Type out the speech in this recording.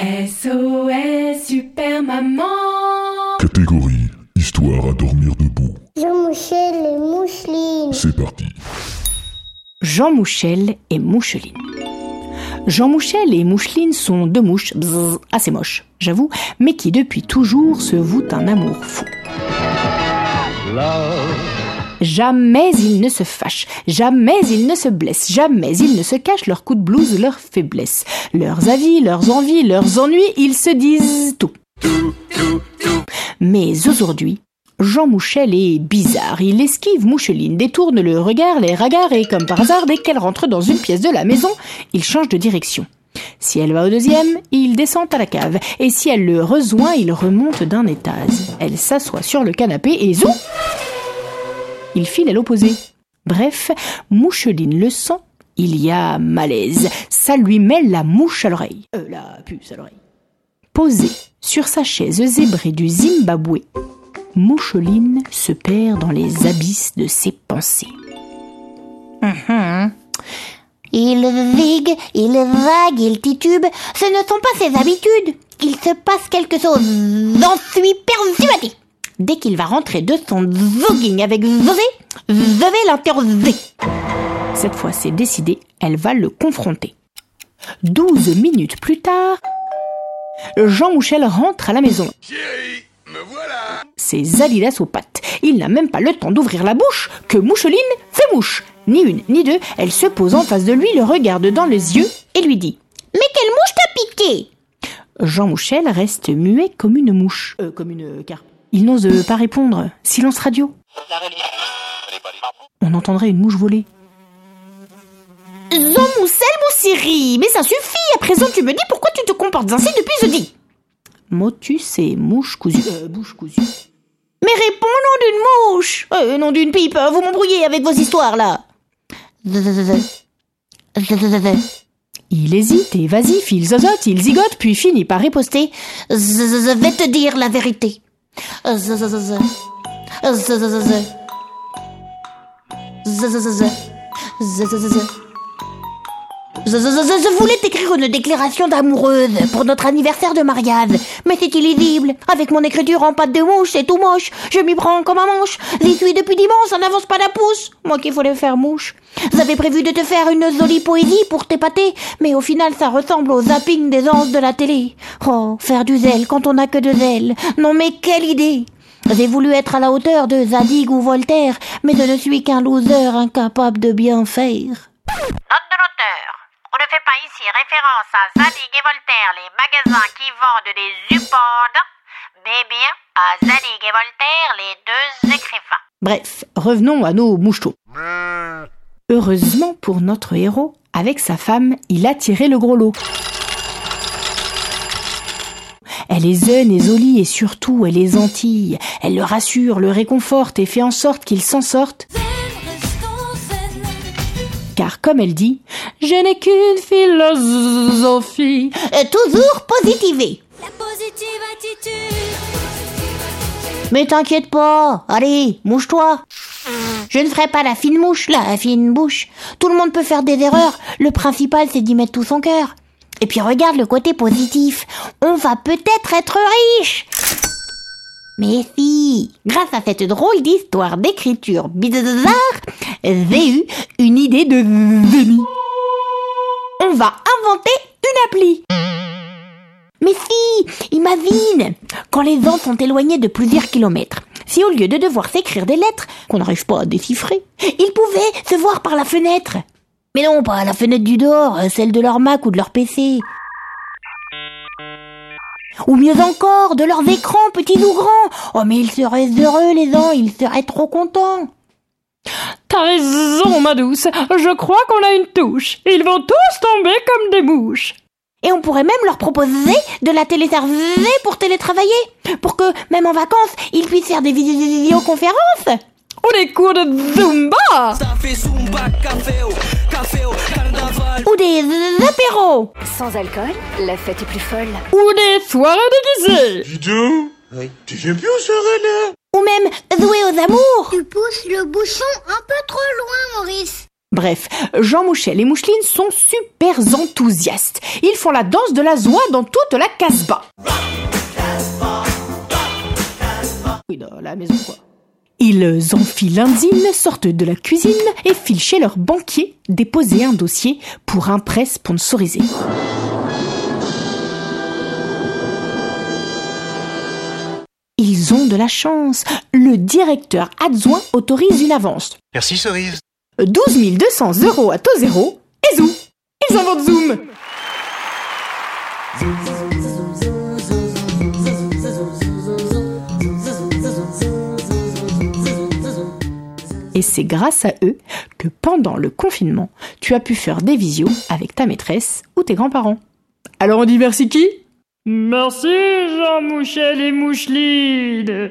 SOS Super Maman Catégorie Histoire à dormir debout. Jean Michel et Moucheline. C'est parti. Jean Mouchel et Moucheline. Jean Mouchel et Moucheline sont deux mouches assez moches, j'avoue, mais qui depuis toujours se vouent un amour fou. Jamais ils ne se fâchent, jamais ils ne se blessent, jamais ils ne se cachent leurs coups de blouse, leurs faiblesses, leurs avis, leurs envies, leurs ennuis, ils se disent tout. Mais aujourd'hui, Jean Mouchel est bizarre. Il esquive Moucheline, détourne le regard, les regards et comme par hasard, dès qu'elle rentre dans une pièce de la maison, il change de direction. Si elle va au deuxième, il descend à la cave. Et si elle le rejoint, il remonte d'un étage. Elle s'assoit sur le canapé et zou Il file à l'opposé. Bref, Moucheline le sent. Il y a malaise. Ça lui met la mouche à l'oreille. Euh, la puce à l'oreille. Posée sur sa chaise zébrée du Zimbabwe, Moucheline se perd dans les abysses de ses pensées. Mhm. Il vigue, il vague, il titube. Ce ne sont pas ses habitudes. Il se passe quelque chose. J'en suis persuadée. Dès qu'il va rentrer de son voguing avec Zosé, je vais l'interroger. Cette fois, c'est décidé, elle va le confronter. Douze minutes plus tard, Jean Mouchel rentre à la maison. Chérie, me voilà Ses alidas aux pattes. Il n'a même pas le temps d'ouvrir la bouche que Moucheline fait mouche. Ni une, ni deux, elle se pose en face de lui, le regarde dans les yeux et lui dit Mais quelle mouche t'a piqué Jean Mouchel reste muet comme une mouche. Euh, comme une carpe. Il n'ose euh, pas répondre. Silence radio. On entendrait une mouche voler. Jean Moussel, Moussiri, mais ça suffit. À présent, tu me dis pourquoi tu te comportes ainsi depuis jeudi. Motus et mouche cousue. Euh, bouche cousue. Mais réponds nom d'une mouche. Euh, nom d'une pipe. Vous m'embrouillez avec vos histoires là. Il hésite et vas-y, il zozote, il zigote, puis finit par riposter. Je vais te dire la vérité. 呃日日日日呃日日日日日日日日日日 Je, voulais t'écrire une déclaration d'amoureuse pour notre anniversaire de mariage, mais c'est illisible. Avec mon écriture en pâte de mouche, c'est tout moche. Je m'y prends comme un manche. J'y suis depuis dimanche, ça n'avance pas d'un pouce. Moi qui voulais faire mouche. J'avais prévu de te faire une jolie poésie pour t'épater, mais au final ça ressemble au zapping des anges de la télé. Oh, faire du zèle quand on n'a que de zèle. Non mais quelle idée j'ai voulu être à la hauteur de Zadig ou Voltaire, mais je ne suis qu'un loser incapable de bien faire. Note de l'auteur. On ne fait pas ici référence à Zadig et Voltaire, les magasins qui vendent des upodes, mais bien à Zadig et Voltaire, les deux écrivains. Bref, revenons à nos mouchetos. Heureusement pour notre héros, avec sa femme, il a tiré le gros lot. Elle est zen et jolie et surtout elle est gentille. Elle le rassure, le réconforte et fait en sorte qu'il s'en sorte. Car comme elle dit, je n'ai qu'une philosophie. Euh, toujours positiver. Mais t'inquiète pas, allez, mouche-toi. Je ne ferai pas la fine mouche, la fine bouche. Tout le monde peut faire des erreurs. Le principal, c'est d'y mettre tout son cœur. Et puis regarde le côté positif. On va peut-être être riche. Mais si, grâce à cette drôle d'histoire d'écriture bizarre, j'ai eu une idée de génie. On va inventer une appli. Mais si, imagine, quand les gens sont éloignés de plusieurs kilomètres, si au lieu de devoir s'écrire des lettres qu'on n'arrive pas à déchiffrer, ils pouvaient se voir par la fenêtre. Mais non, pas la fenêtre du dehors, euh, celle de leur Mac ou de leur PC. Ou mieux encore, de leurs écrans, petits ou grands. Oh, mais ils seraient heureux, les gens, ils seraient trop contents. T'as raison, ma douce. Je crois qu'on a une touche. Ils vont tous tomber comme des mouches. Et on pourrait même leur proposer de la téléserver pour télétravailler. Pour que, même en vacances, ils puissent faire des vid- vidéoconférences. Ou des cours de Zumba. Ou des apéros. Sans alcool, la fête est plus folle. Ou des soirées déguisées. Dis donc Tu viens plus aux soirées là Ou même jouer aux amours. Tu pousses le bouchon un peu trop loin, Maurice. Bref, Jean Mouchel et Moucheline sont super enthousiastes. Ils font la danse de la joie dans toute la Casbah. Oui, dans la maison quoi. Ils enfilent un zine, sortent de la cuisine et filent chez leur banquier déposer un dossier pour un prêt sponsorisé. Ils ont de la chance. Le directeur adjoint autorise une avance. Merci Cerise. 12 200 euros à taux zéro et zou Ils inventent Zoom Et c'est grâce à eux que pendant le confinement, tu as pu faire des visios avec ta maîtresse ou tes grands-parents. Alors on dit merci qui? Merci Jean Mouchel et Moucheline